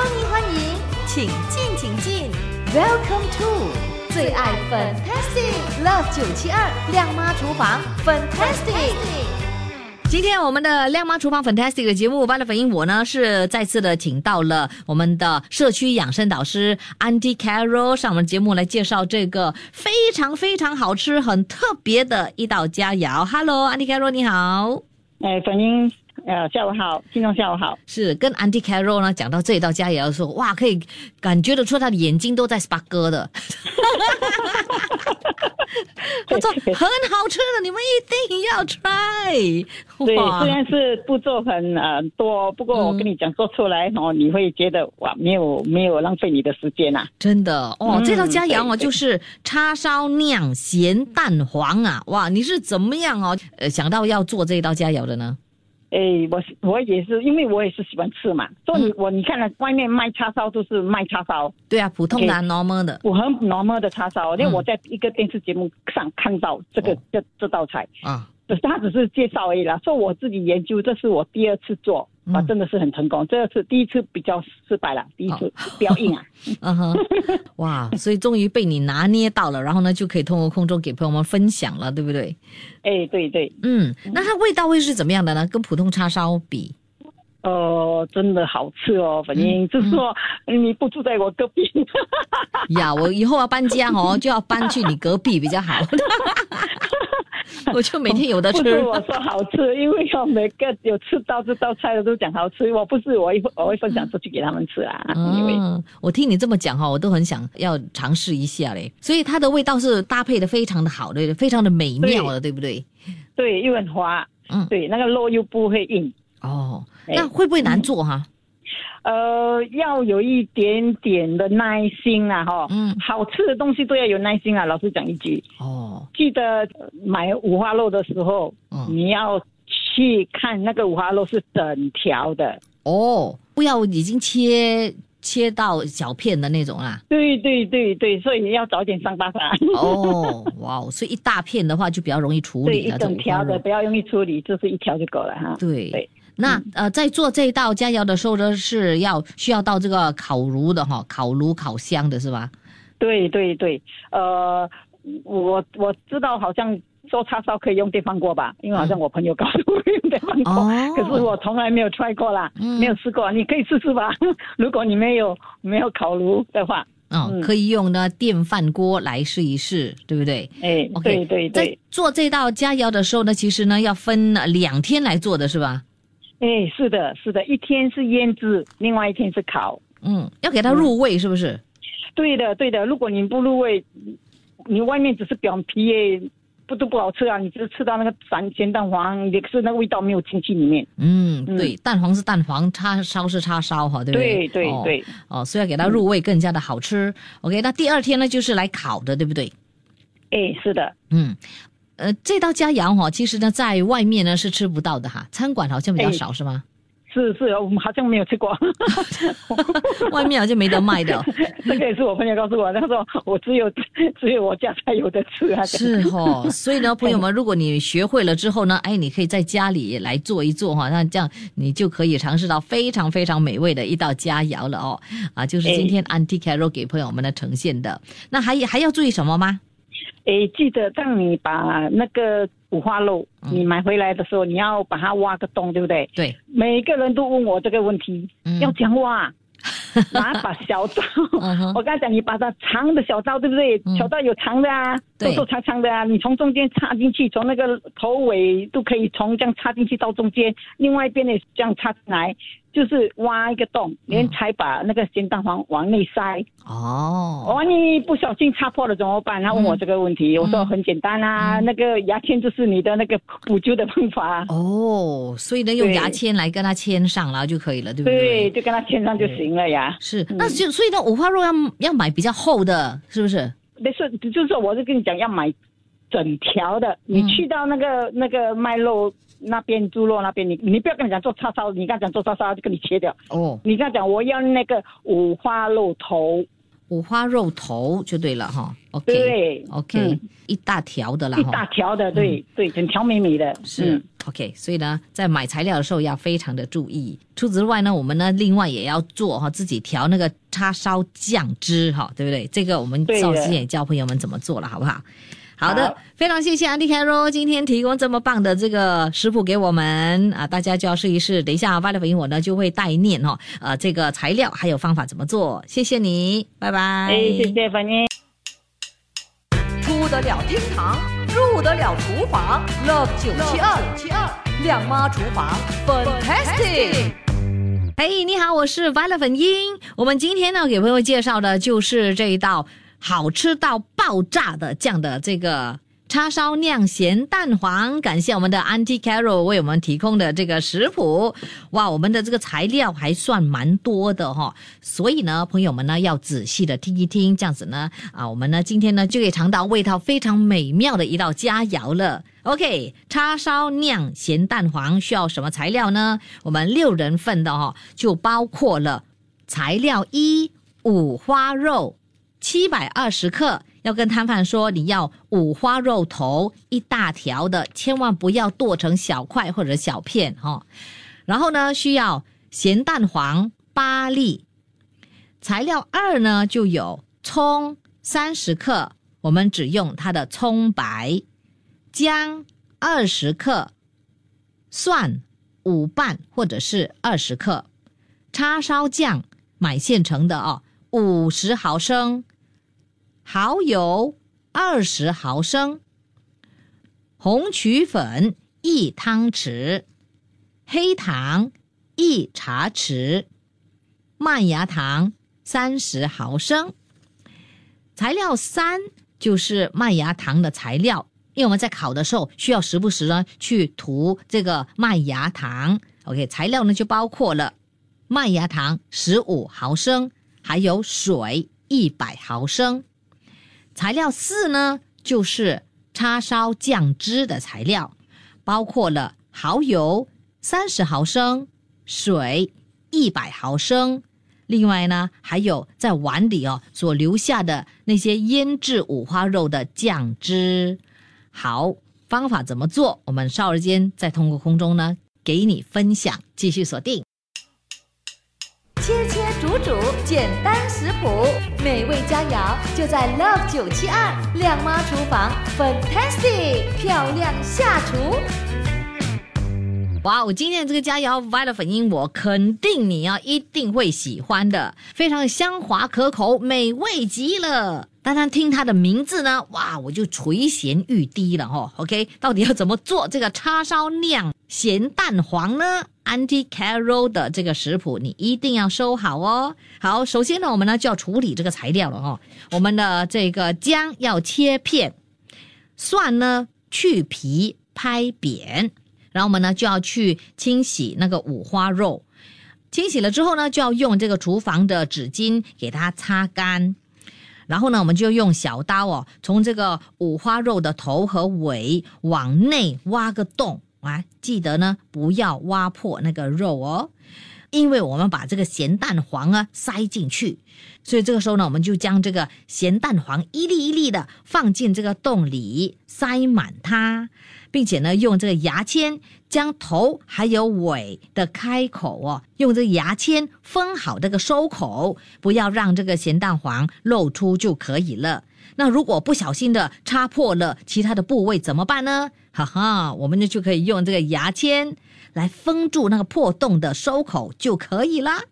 欢迎欢迎，请进请进，Welcome to 最爱 Fantastic Love 九七二亮妈厨房 Fantastic。今天我们的亮妈厨房 Fantastic 的节目，巴的反应我呢是再次的请到了我们的社区养生导师 Andy Carol 上我们节目来介绍这个非常非常好吃、很特别的一道佳肴。Hello，Andy Carol 你好。哎，反应呃，下午好，听众下午好。是跟 Andy Carol 呢讲到这一道佳肴的时候，哇，可以感觉得出他的眼睛都在 spark 哥的。他说很好吃的，你们一定要 try。对，虽然是步骤很呃多，不过我跟你讲，做出来哦，你会觉得哇，没有没有浪费你的时间呐。真的哦，这道佳肴哦，就是叉烧酿咸蛋黄啊，哇，你是怎么样哦？呃，想到要做这一道佳肴的呢？哎，我我也是，因为我也是喜欢吃嘛。所以你我你看了外面卖叉烧都是卖叉烧，对啊，普通的 normal 的，我很 normal 的叉烧。因为我在一个电视节目上看到这个这这道菜啊。他只是介绍而已啦，说我自己研究，这是我第二次做，啊，真的是很成功。这次第一次比较失败了，第一次比较硬啊。嗯哼，哇，所以终于被你拿捏到了，然后呢，就可以通过空中给朋友们分享了，对不对？哎，对对，嗯，那它味道会是怎么样的呢？跟普通叉烧比？哦，真的好吃哦，反正就是说你不住在我隔壁。呀，我以后要搬家哦，就要搬去你隔壁比较好。我就每天有的吃。不是我说好吃，因为要每个有吃到这道菜的都讲好吃。我不是我一我会分享出去给他们吃啊。嗯，我听你这么讲哈，我都很想要尝试一下嘞。所以它的味道是搭配的非常的好，的，非常的美妙的，对不对？对，又很滑。嗯，对，那个肉又不会硬。哦，那会不会难做哈？呃，要有一点点的耐心啊，哈，嗯，好吃的东西都要有耐心啊。老师讲一句，哦，记得买五花肉的时候，嗯，你要去看那个五花肉是整条的，哦，不要已经切切到小片的那种啊。对对对对，所以你要早点上巴沙。哦，哇，所以一大片的话就比较容易处理了。一整条的不要容易处理，就是一条就够了哈。对对。那呃，在做这道佳肴的时候呢，是要需要到这个烤炉的哈，烤炉烤箱的是吧？对对对，呃，我我知道好像做叉烧可以用电饭锅吧，因为好像我朋友告诉我用电饭锅，可是我从来没有 try 过啦，没有试过，你可以试试吧。如果你没有没有烤炉的话，嗯，可以用呢电饭锅来试一试，对不对？哎，对对对，在做这道佳肴的时候呢，其实呢要分两天来做的是吧？哎，是的，是的，一天是腌制，另外一天是烤。嗯，要给它入味，是不是？对的，对的。如果你不入味，你外面只是表皮，不都不好吃啊？你只是吃到那个咸咸蛋黄，也是那个味道没有进去里面。嗯，对，蛋黄是蛋黄，叉烧是叉烧，哈，对不对？对对对。哦，所以要给它入味，更加的好吃。OK，那第二天呢，就是来烤的，对不对？哎，是的。嗯。呃，这道佳肴哈，其实呢，在外面呢是吃不到的哈，餐馆好像比较少，是吗？是是，我们好像没有吃过，外面好像没得卖的。这个也是我朋友告诉我，他说我只有 只有我家才有的吃啊。是哈，所以呢，朋友们，如果你学会了之后呢，哎，你可以在家里来做一做哈，那这样你就可以尝试到非常非常美味的一道佳肴了哦。啊，就是今天 Auntie Carol 给朋友们的呈现的。那还还要注意什么吗？哎，记得当你把那个五花肉你买回来的时候，你要把它挖个洞，对不对？对。每个人都问我这个问题，要讲挖，拿把小刀。我刚才讲，你把它长的小刀，对不对？小刀有长的啊，瘦瘦长长的啊。你从中间插进去，从那个头尾都可以从这样插进去到中间，另外一边也这样插进来。就是挖一个洞，连才把那个咸蛋黄往内塞。哦，万一不小心插破了怎么办？他问我这个问题，我说很简单啊，那个牙签就是你的那个补救的方法。哦，所以呢，用牙签来跟它签上，然后就可以了，对不对？对，就跟它签上就行了呀。是，那就所以呢，五花肉要要买比较厚的，是不是？没事，就是说，我就跟你讲，要买整条的。你去到那个那个卖肉。那边猪肉那边，你你不要跟他讲做叉烧，你跟他讲做叉烧就给你切掉。哦，你跟他讲我要那个五花肉头，五花肉头就对了哈。OK，对，OK，一大条的啦，一大条的，对对，很条美美的，是 OK。所以呢，在买材料的时候要非常的注意。除此之外呢，我们呢另外也要做哈，自己调那个叉烧酱汁哈，对不对？这个我们赵师也教朋友们怎么做了，好不好？好的，非常谢谢 Andy Carol 今天提供这么棒的这个食谱给我们啊，大家就要试一试。等一下 v i l e 我呢就会代念哦，呃，这个材料还有方法怎么做。谢谢你，拜拜。哎，谢谢反英。出得了厅堂，入得了厨房，Love 九七二七二亮妈厨房，Fantastic。嘿，你好，我是 v i l e t 粉英。我们今天呢给朋友介绍的就是这一道。好吃到爆炸的这样的这个叉烧酿咸蛋黄，感谢我们的 Auntie Carol 为我们提供的这个食谱。哇，我们的这个材料还算蛮多的哈，所以呢，朋友们呢要仔细的听一听，这样子呢啊，我们呢今天呢就可以尝到味道非常美妙的一道佳肴了。OK，叉烧酿咸蛋黄需要什么材料呢？我们六人份的哈，就包括了材料一五花肉。七百二十克，要跟摊贩说你要五花肉头一大条的，千万不要剁成小块或者小片哈。然后呢，需要咸蛋黄八粒。材料二呢，就有葱三十克，我们只用它的葱白；姜二十克，蒜五瓣或者是二十克，叉烧酱买现成的哦，五十毫升。蚝油二十毫升，红曲粉一汤匙，黑糖一茶匙，麦芽糖三十毫升。材料三就是麦芽糖的材料，因为我们在烤的时候需要时不时呢去涂这个麦芽糖。OK，材料呢就包括了麦芽糖十五毫升，还有水一百毫升。材料四呢，就是叉烧酱汁的材料，包括了蚝油三十毫升、水一百毫升，另外呢，还有在碗里哦所留下的那些腌制五花肉的酱汁。好，方法怎么做？我们稍后间再通过空中呢给你分享，继续锁定。切切煮，简单食谱，美味佳肴就在 Love 九七二靓妈厨房，Fantastic 漂亮下厨。哇，我今天这个佳肴 Violet 粉音，我肯定你要一定会喜欢的，非常香滑可口，美味极了。单单听它的名字呢，哇，我就垂涎欲滴了哈。OK，到底要怎么做这个叉烧酿咸蛋黄呢？Auntie Carol 的这个食谱你一定要收好哦。好，首先呢，我们呢就要处理这个材料了哈。我们的这个姜要切片，蒜呢去皮拍扁。然后我们呢就要去清洗那个五花肉，清洗了之后呢，就要用这个厨房的纸巾给它擦干。然后呢，我们就用小刀哦，从这个五花肉的头和尾往内挖个洞啊，记得呢不要挖破那个肉哦，因为我们把这个咸蛋黄啊塞进去，所以这个时候呢，我们就将这个咸蛋黄一粒一粒的放进这个洞里，塞满它。并且呢，用这个牙签将头还有尾的开口哦，用这个牙签封好这个收口，不要让这个咸蛋黄露出就可以了。那如果不小心的插破了其他的部位怎么办呢？哈哈，我们呢就可以用这个牙签来封住那个破洞的收口就可以啦。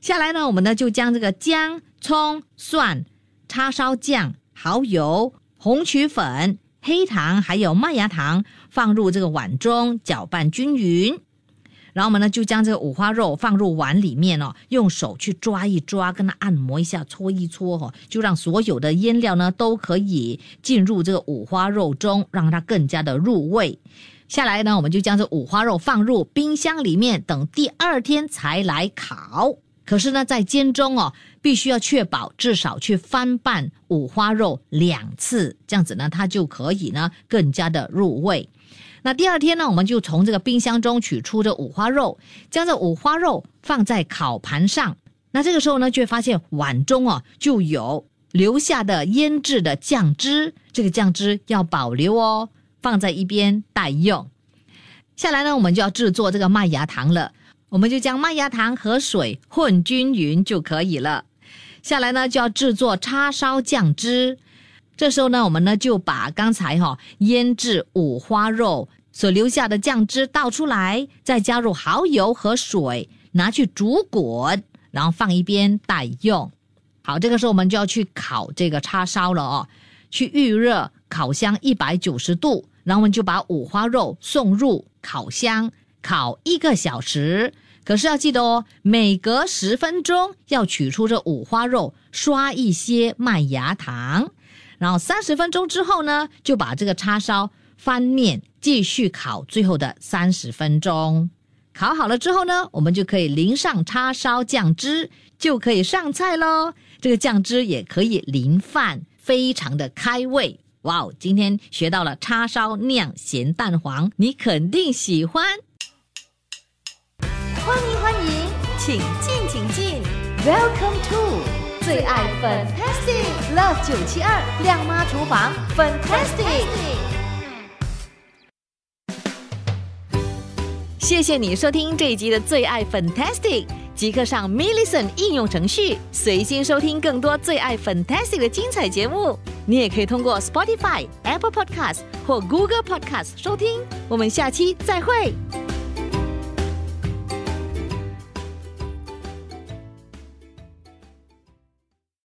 下来呢，我们呢就将这个姜、葱、蒜、叉烧酱、蚝油、红曲粉。黑糖还有麦芽糖放入这个碗中搅拌均匀，然后我们呢就将这个五花肉放入碗里面哦，用手去抓一抓，跟它按摩一下，搓一搓哈，就让所有的腌料呢都可以进入这个五花肉中，让它更加的入味。下来呢，我们就将这五花肉放入冰箱里面，等第二天才来烤。可是呢，在煎中哦，必须要确保至少去翻拌五花肉两次，这样子呢，它就可以呢更加的入味。那第二天呢，我们就从这个冰箱中取出这五花肉，将这五花肉放在烤盘上，那这个时候呢，就会发现碗中哦就有留下的腌制的酱汁，这个酱汁要保留哦，放在一边待用。下来呢，我们就要制作这个麦芽糖了。我们就将麦芽糖和水混均匀就可以了。下来呢，就要制作叉烧酱汁。这时候呢，我们呢就把刚才哈腌制五花肉所留下的酱汁倒出来，再加入蚝油和水，拿去煮滚，然后放一边待用。好，这个时候我们就要去烤这个叉烧了哦，去预热烤箱一百九十度，然后我们就把五花肉送入烤箱烤一个小时。可是要记得哦，每隔十分钟要取出这五花肉，刷一些麦芽糖，然后三十分钟之后呢，就把这个叉烧翻面继续烤，最后的三十分钟烤好了之后呢，我们就可以淋上叉烧酱汁，就可以上菜喽。这个酱汁也可以淋饭，非常的开胃。哇哦，今天学到了叉烧酿咸蛋黄，你肯定喜欢。欢迎欢迎，请进请进，Welcome to 最爱 Fantastic Love 九七二亮妈厨房 Fantastic。谢谢你收听这一集的最爱 Fantastic，即刻上 m i l l i c e n t 应用程序，随心收听更多最爱 Fantastic 的精彩节目。你也可以通过 Spotify、Apple Podcast 或 Google Podcast 收听。我们下期再会。